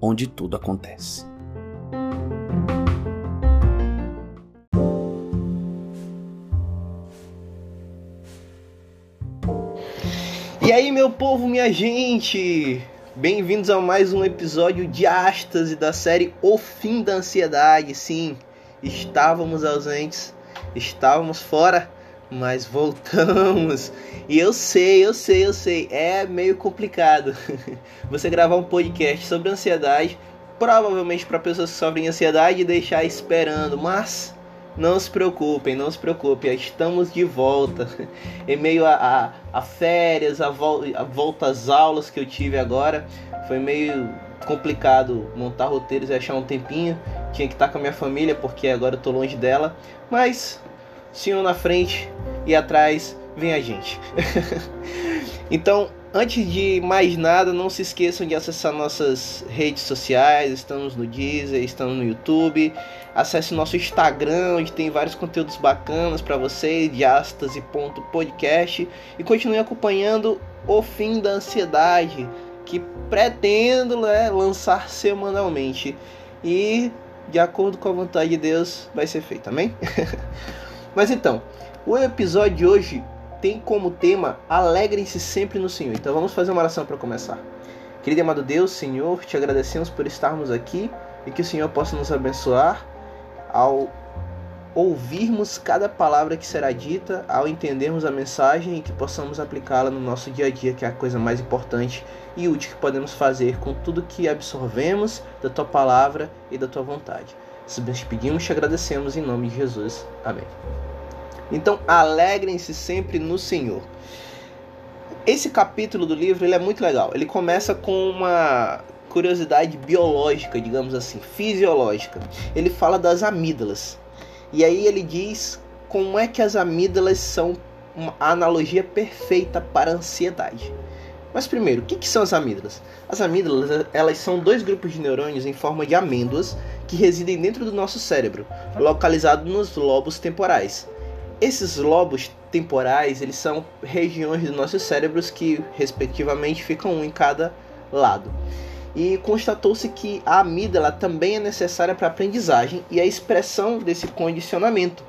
onde tudo acontece. E aí, meu povo, minha gente! Bem-vindos a mais um episódio de Ástase da série O Fim da Ansiedade. Sim, estávamos ausentes, estávamos fora, mas voltamos. E eu sei, eu sei, eu sei, é meio complicado você gravar um podcast sobre ansiedade, provavelmente para pessoas que sofrem ansiedade e deixar esperando, mas não se preocupem, não se preocupem, estamos de volta. Em meio a, a, a férias, a, vol a volta às aulas que eu tive agora, foi meio complicado montar roteiros e achar um tempinho. Tinha que estar com a minha família, porque agora eu tô longe dela. Mas, senhor na frente e atrás, vem a gente. então, Antes de mais nada, não se esqueçam de acessar nossas redes sociais. Estamos no Deezer, estamos no YouTube. Acesse nosso Instagram, onde tem vários conteúdos bacanas para vocês, diastase.podcast. E continue acompanhando O Fim da Ansiedade, que pretendo né, lançar semanalmente. E, de acordo com a vontade de Deus, vai ser feito, amém? Mas então, o episódio de hoje tem como tema Alegrem-se sempre no Senhor. Então vamos fazer uma oração para começar. Querido amado Deus, Senhor, te agradecemos por estarmos aqui e que o Senhor possa nos abençoar ao ouvirmos cada palavra que será dita, ao entendermos a mensagem e que possamos aplicá-la no nosso dia a dia, que é a coisa mais importante e útil que podemos fazer com tudo que absorvemos da tua palavra e da tua vontade. Se pedimos, te agradecemos em nome de Jesus. Amém. Então, alegrem-se sempre no Senhor. Esse capítulo do livro ele é muito legal. Ele começa com uma curiosidade biológica, digamos assim, fisiológica. Ele fala das amígdalas. E aí ele diz como é que as amígdalas são uma analogia perfeita para a ansiedade. Mas primeiro, o que, que, são as amígdalas? As amígdalas elas são dois grupos de neurônios em forma de amêndoas que residem dentro do nosso cérebro, localizados nos lobos temporais. Esses lobos temporais, eles são regiões dos nossos cérebros que, respectivamente, ficam um em cada lado. E constatou-se que a amígdala também é necessária para a aprendizagem e a expressão desse condicionamento,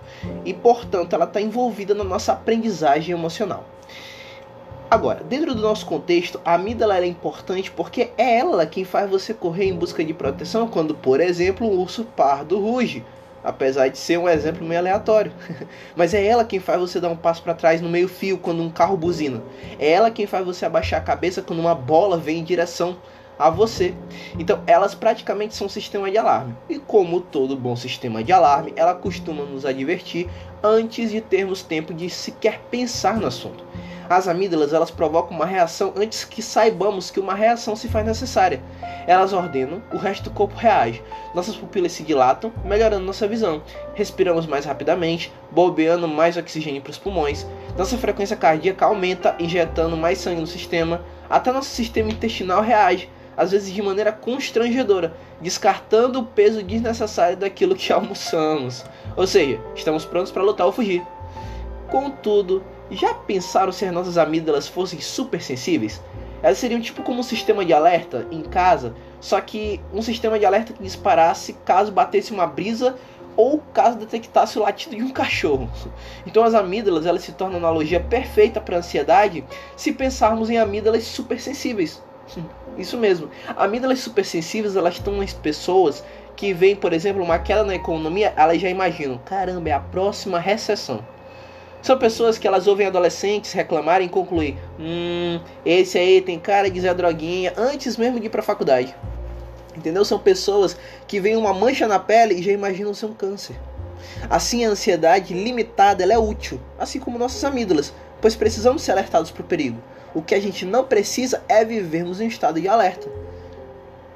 e portanto ela está envolvida na nossa aprendizagem emocional. Agora, dentro do nosso contexto, a amígdala é importante porque é ela quem faz você correr em busca de proteção quando, por exemplo, um urso pardo ruge apesar de ser um exemplo meio aleatório. Mas é ela quem faz você dar um passo para trás no meio-fio quando um carro buzina. É ela quem faz você abaixar a cabeça quando uma bola vem em direção a você. Então, elas praticamente são um sistema de alarme. E como todo bom sistema de alarme, ela costuma nos advertir antes de termos tempo de sequer pensar no assunto. As amígdalas elas provocam uma reação antes que saibamos que uma reação se faz necessária. Elas ordenam, o resto do corpo reage. Nossas pupilas se dilatam, melhorando nossa visão. Respiramos mais rapidamente, bombeando mais oxigênio para os pulmões. Nossa frequência cardíaca aumenta, injetando mais sangue no sistema. Até nosso sistema intestinal reage, às vezes de maneira constrangedora, descartando o peso desnecessário daquilo que almoçamos. Ou seja, estamos prontos para lutar ou fugir. Contudo, já pensaram se as nossas amígdalas fossem super sensíveis? Elas seriam tipo como um sistema de alerta em casa, só que um sistema de alerta que disparasse caso batesse uma brisa ou caso detectasse o latido de um cachorro. Então as amígdalas elas se tornam analogia perfeita para a ansiedade se pensarmos em amígdalas supersensíveis. Isso mesmo. Amígdalas supersensíveis elas estão nas pessoas que veem, por exemplo, uma queda na economia, elas já imaginam, caramba, é a próxima recessão. São pessoas que elas ouvem adolescentes reclamarem e concluir: Hum, esse aí tem cara de Zé Droguinha antes mesmo de ir pra faculdade. Entendeu? São pessoas que veem uma mancha na pele e já imaginam ser um câncer. Assim, a ansiedade limitada ela é útil, assim como nossas amígdalas, pois precisamos ser alertados para o perigo. O que a gente não precisa é vivermos em estado de alerta.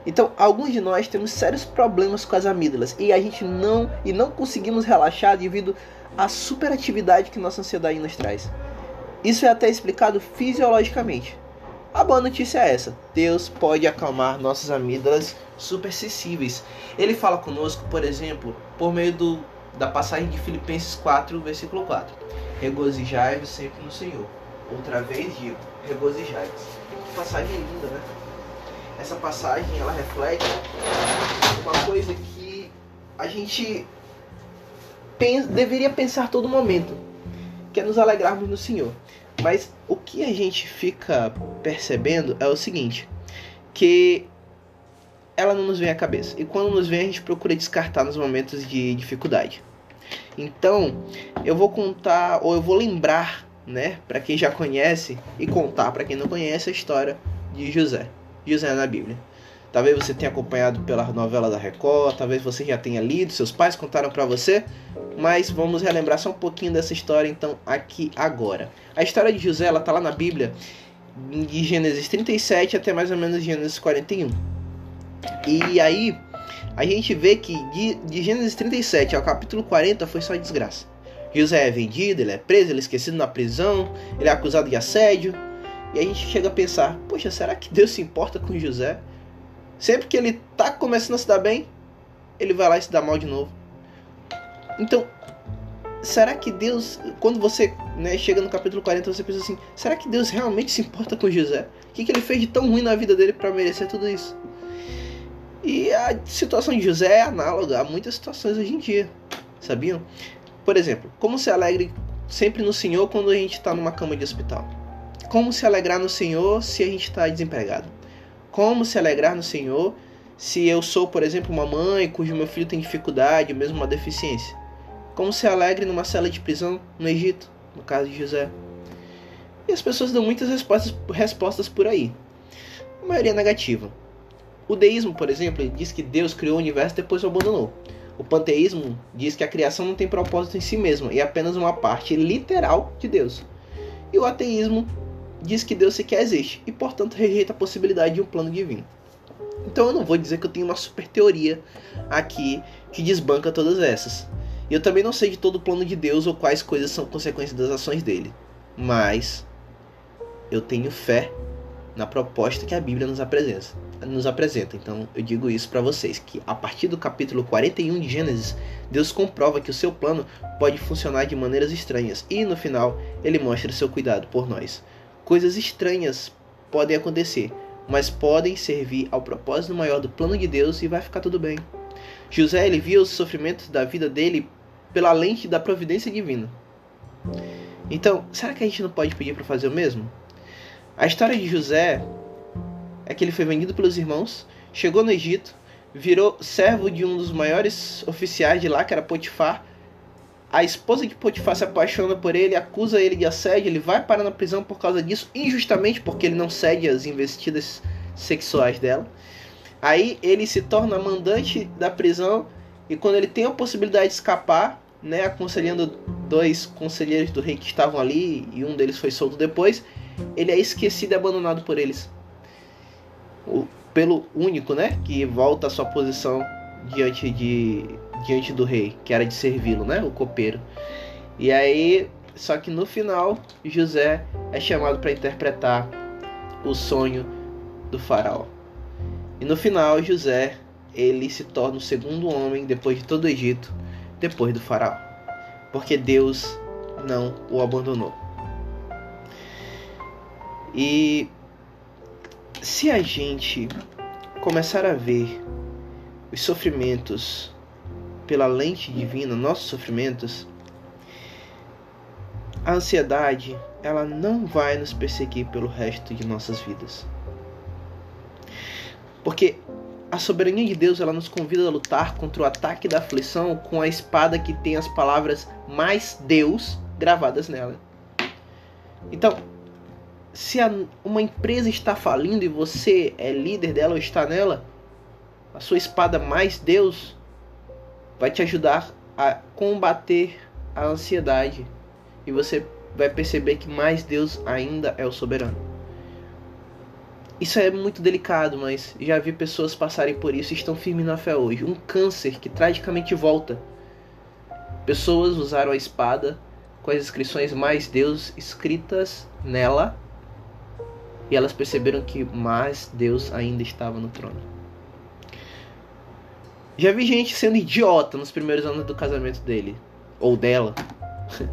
Então, alguns de nós temos sérios problemas com as amígdalas e a gente não e não conseguimos relaxar devido à superatividade que nossa ansiedade nos traz. Isso é até explicado fisiologicamente. A boa notícia é essa: Deus pode acalmar nossas amígdalas supersensíveis. Ele fala conosco, por exemplo, por meio do, da passagem de Filipenses 4, versículo 4. Regozijai-vos sempre no Senhor. Outra vez digo, regozijai-vos. Passagem linda, né? Essa passagem ela reflete uma coisa que a gente pensa, deveria pensar todo momento, que é nos alegrarmos no Senhor. Mas o que a gente fica percebendo é o seguinte, que ela não nos vem à cabeça. E quando nos vem, a gente procura descartar nos momentos de dificuldade. Então, eu vou contar ou eu vou lembrar, né, para quem já conhece e contar para quem não conhece a história de José. José na Bíblia. Talvez você tenha acompanhado pela novela da Record, talvez você já tenha lido, seus pais contaram para você, mas vamos relembrar só um pouquinho dessa história então aqui agora. A história de José, ela tá lá na Bíblia, de Gênesis 37 até mais ou menos Gênesis 41. E aí, a gente vê que de, de Gênesis 37 ao capítulo 40 foi só desgraça. José é vendido, ele é preso, ele é esquecido na prisão, ele é acusado de assédio, e a gente chega a pensar: poxa, será que Deus se importa com José? Sempre que ele tá começando a se dar bem, ele vai lá e se dá mal de novo. Então, será que Deus, quando você né, chega no capítulo 40, você pensa assim: será que Deus realmente se importa com José? O que, que ele fez de tão ruim na vida dele para merecer tudo isso? E a situação de José é análoga a muitas situações hoje em dia, sabiam? Por exemplo, como se alegre sempre no Senhor quando a gente está numa cama de hospital? Como se alegrar no Senhor se a gente está desempregado? Como se alegrar no Senhor se eu sou, por exemplo, uma mãe cujo meu filho tem dificuldade, ou mesmo uma deficiência? Como se alegre numa cela de prisão no Egito, no caso de José? E as pessoas dão muitas respostas, respostas por aí. A maioria é negativa. O deísmo, por exemplo, diz que Deus criou o universo e depois o abandonou. O panteísmo diz que a criação não tem propósito em si mesma e é apenas uma parte literal de Deus. E o ateísmo diz que Deus sequer existe e, portanto, rejeita a possibilidade de um plano divino. Então eu não vou dizer que eu tenho uma super teoria aqui que desbanca todas essas. E eu também não sei de todo o plano de Deus ou quais coisas são consequências das ações dele. Mas eu tenho fé na proposta que a Bíblia nos apresenta. Nos apresenta. Então eu digo isso para vocês que a partir do capítulo 41 de Gênesis, Deus comprova que o seu plano pode funcionar de maneiras estranhas e no final ele mostra seu cuidado por nós. Coisas estranhas podem acontecer, mas podem servir ao propósito maior do plano de Deus e vai ficar tudo bem. José ele via os sofrimentos da vida dele pela lente da providência divina. Então, será que a gente não pode pedir para fazer o mesmo? A história de José é que ele foi vendido pelos irmãos, chegou no Egito, virou servo de um dos maiores oficiais de lá, que era Potifar, a esposa de Potifar se apaixona por ele, acusa ele de assédio, ele vai parar na prisão por causa disso, injustamente porque ele não cede às investidas sexuais dela. Aí ele se torna mandante da prisão e quando ele tem a possibilidade de escapar, né, aconselhando dois conselheiros do rei que estavam ali e um deles foi solto depois, ele é esquecido e abandonado por eles. O, pelo único, né, que volta à sua posição diante de diante do rei, que era de servi-lo, né? O copeiro. E aí, só que no final, José é chamado para interpretar o sonho do faraó. E no final, José ele se torna o segundo homem depois de todo o Egito, depois do faraó, porque Deus não o abandonou. E se a gente começar a ver os sofrimentos pela lente divina nossos sofrimentos, a ansiedade ela não vai nos perseguir pelo resto de nossas vidas. Porque a soberania de Deus ela nos convida a lutar contra o ataque da aflição com a espada que tem as palavras mais Deus gravadas nela. Então, se a, uma empresa está falindo e você é líder dela ou está nela, a sua espada mais Deus vai te ajudar a combater a ansiedade e você vai perceber que mais Deus ainda é o soberano. Isso é muito delicado, mas já vi pessoas passarem por isso e estão firmes na fé hoje. Um câncer que tragicamente volta. Pessoas usaram a espada com as inscrições mais Deus escritas nela e elas perceberam que mais Deus ainda estava no trono. Já vi gente sendo idiota nos primeiros anos do casamento dele ou dela.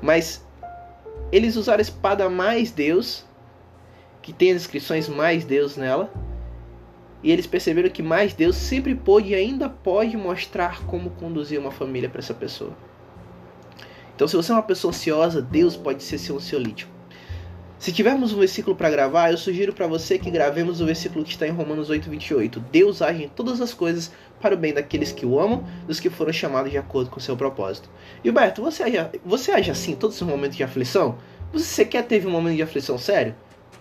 Mas eles usaram a espada mais Deus que tem as inscrições mais Deus nela. E eles perceberam que mais Deus sempre pôde e ainda pode mostrar como conduzir uma família para essa pessoa. Então, se você é uma pessoa ansiosa, Deus pode ser seu ansiolítico. Se tivermos um versículo para gravar, eu sugiro para você que gravemos o versículo que está em Romanos 8:28. Deus age em todas as coisas para o bem daqueles que o amam, dos que foram chamados de acordo com seu propósito. Gilberto, você age, você age assim todos os momentos de aflição? Você quer teve um momento de aflição sério?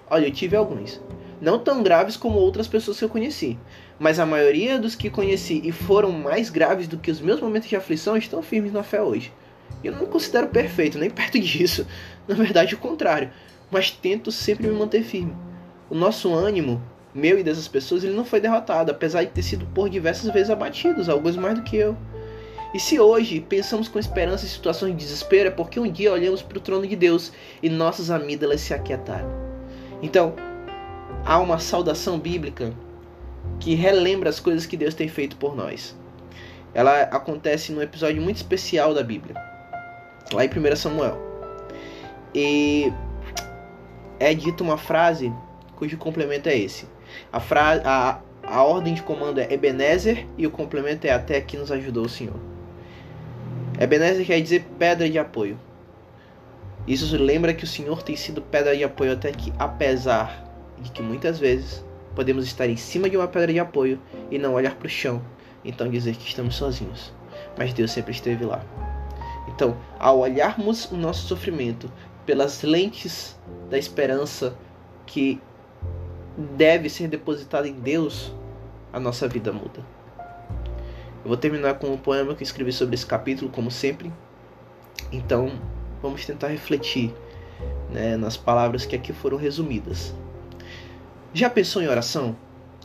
Olha, eu tive alguns. Não tão graves como outras pessoas que eu conheci. Mas a maioria dos que conheci e foram mais graves do que os meus momentos de aflição estão firmes na fé hoje. Eu não me considero perfeito, nem perto disso. Na verdade, o contrário. Mas tento sempre me manter firme. O nosso ânimo, meu e dessas pessoas, ele não foi derrotado, apesar de ter sido por diversas vezes abatidos, alguns mais do que eu. E se hoje pensamos com esperança em situações de desespero, é porque um dia olhamos para o trono de Deus e nossas amígdalas se aquietaram. Então, há uma saudação bíblica que relembra as coisas que Deus tem feito por nós. Ela acontece num episódio muito especial da Bíblia, lá em 1 Samuel. E é dita uma frase cujo complemento é esse. A, a, a ordem de comando é Ebenezer e o complemento é até que nos ajudou o Senhor. Ebenezer quer dizer pedra de apoio. Isso lembra que o Senhor tem sido pedra de apoio até que, apesar de que muitas vezes podemos estar em cima de uma pedra de apoio e não olhar para o chão, então dizer que estamos sozinhos. Mas Deus sempre esteve lá. Então, ao olharmos o nosso sofrimento pelas lentes da esperança que deve ser depositada em Deus, a nossa vida muda. Eu vou terminar com um poema que escrevi sobre esse capítulo, como sempre. Então, vamos tentar refletir né, nas palavras que aqui foram resumidas. Já pensou em oração?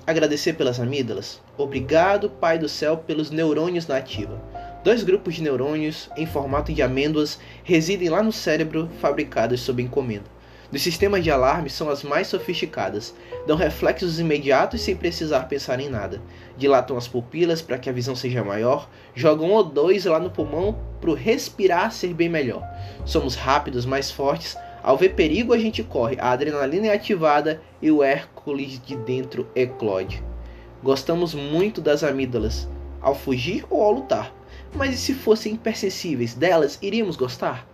Agradecer pelas amígdalas? Obrigado, Pai do céu, pelos neurônios na ativa. Dois grupos de neurônios em formato de amêndoas residem lá no cérebro, fabricados sob encomenda. Dos sistemas de alarme são as mais sofisticadas, dão reflexos imediatos sem precisar pensar em nada. Dilatam as pupilas para que a visão seja maior, jogam O2 lá no pulmão para o respirar ser bem melhor. Somos rápidos, mais fortes. Ao ver perigo, a gente corre, a adrenalina é ativada e o Hércules de dentro eclode. Gostamos muito das amígdalas, ao fugir ou ao lutar. Mas e se fossem hipersensíveis, delas iríamos gostar?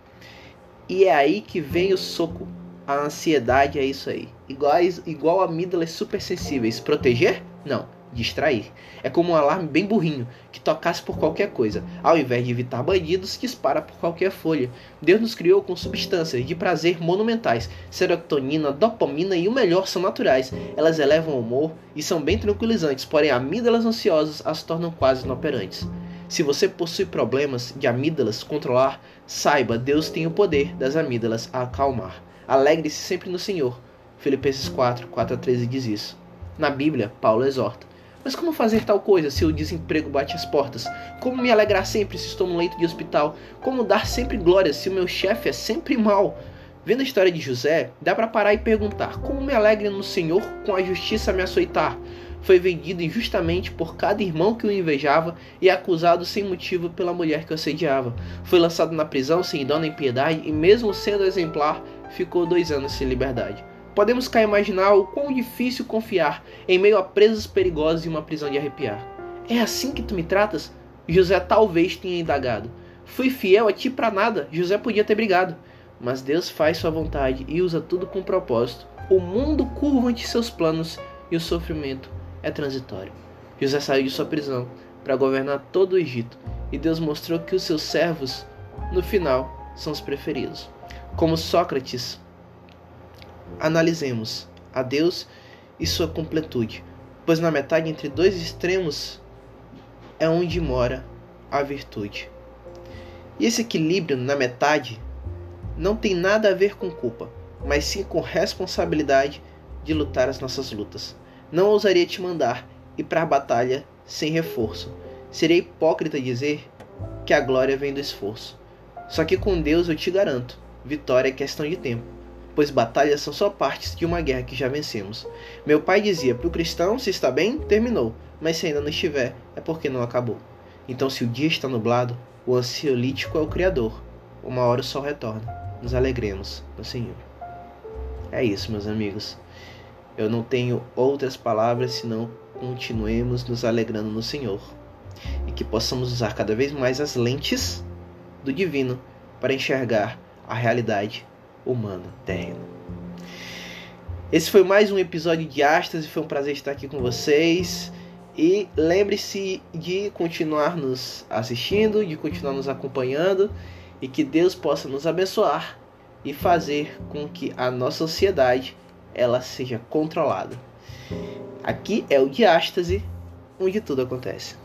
E é aí que vem o soco a ansiedade é isso aí. Iguais, igual amígdalas super sensíveis. Proteger? Não. Distrair. É como um alarme bem burrinho, que tocasse por qualquer coisa. Ao invés de evitar bandidos, dispara por qualquer folha. Deus nos criou com substâncias de prazer monumentais. Serotonina, dopamina e o melhor são naturais. Elas elevam o humor e são bem tranquilizantes, porém amígdalas ansiosas as tornam quase inoperantes. Se você possui problemas de amígdalas controlar, saiba, Deus tem o poder das amígdalas a acalmar. Alegre-se sempre no Senhor. Filipenses 4, 4 a 13 diz isso. Na Bíblia, Paulo exorta. Mas como fazer tal coisa se o desemprego bate as portas? Como me alegrar sempre se estou no leito de hospital? Como dar sempre glória se o meu chefe é sempre mal? Vendo a história de José, dá para parar e perguntar: como me alegre no Senhor com a justiça me açoitar? Foi vendido injustamente por cada irmão que o invejava e acusado sem motivo pela mulher que o assediava. Foi lançado na prisão sem dó nem piedade e, mesmo sendo exemplar, ficou dois anos sem liberdade. Podemos cá imaginar o quão difícil confiar em meio a presos perigosos e uma prisão de arrepiar. É assim que tu me tratas? José talvez tenha indagado. Fui fiel a ti para nada, José podia ter brigado. Mas Deus faz sua vontade e usa tudo com propósito. O mundo curva ante seus planos e o sofrimento é transitório. José saiu de sua prisão para governar todo o Egito e Deus mostrou que os seus servos, no final, são os preferidos. Como Sócrates, analisemos a Deus e sua completude, pois na metade entre dois extremos é onde mora a virtude. E esse equilíbrio na metade não tem nada a ver com culpa, mas sim com responsabilidade de lutar as nossas lutas. Não ousaria te mandar ir para a batalha sem reforço. Seria hipócrita dizer que a glória vem do esforço. Só que com Deus eu te garanto, vitória é questão de tempo, pois batalhas são só partes de uma guerra que já vencemos. Meu pai dizia: para o cristão, se está bem, terminou, mas se ainda não estiver, é porque não acabou. Então, se o dia está nublado, o ansiolítico é o Criador. Uma hora o sol retorna. Nos alegremos no Senhor. É isso, meus amigos. Eu não tenho outras palavras senão continuemos nos alegrando no Senhor e que possamos usar cada vez mais as lentes do divino para enxergar a realidade humana terrena. Esse foi mais um episódio de Astas e foi um prazer estar aqui com vocês. E lembre-se de continuar nos assistindo, de continuar nos acompanhando e que Deus possa nos abençoar e fazer com que a nossa ansiedade ela seja controlada. Aqui é o Diástase, onde tudo acontece.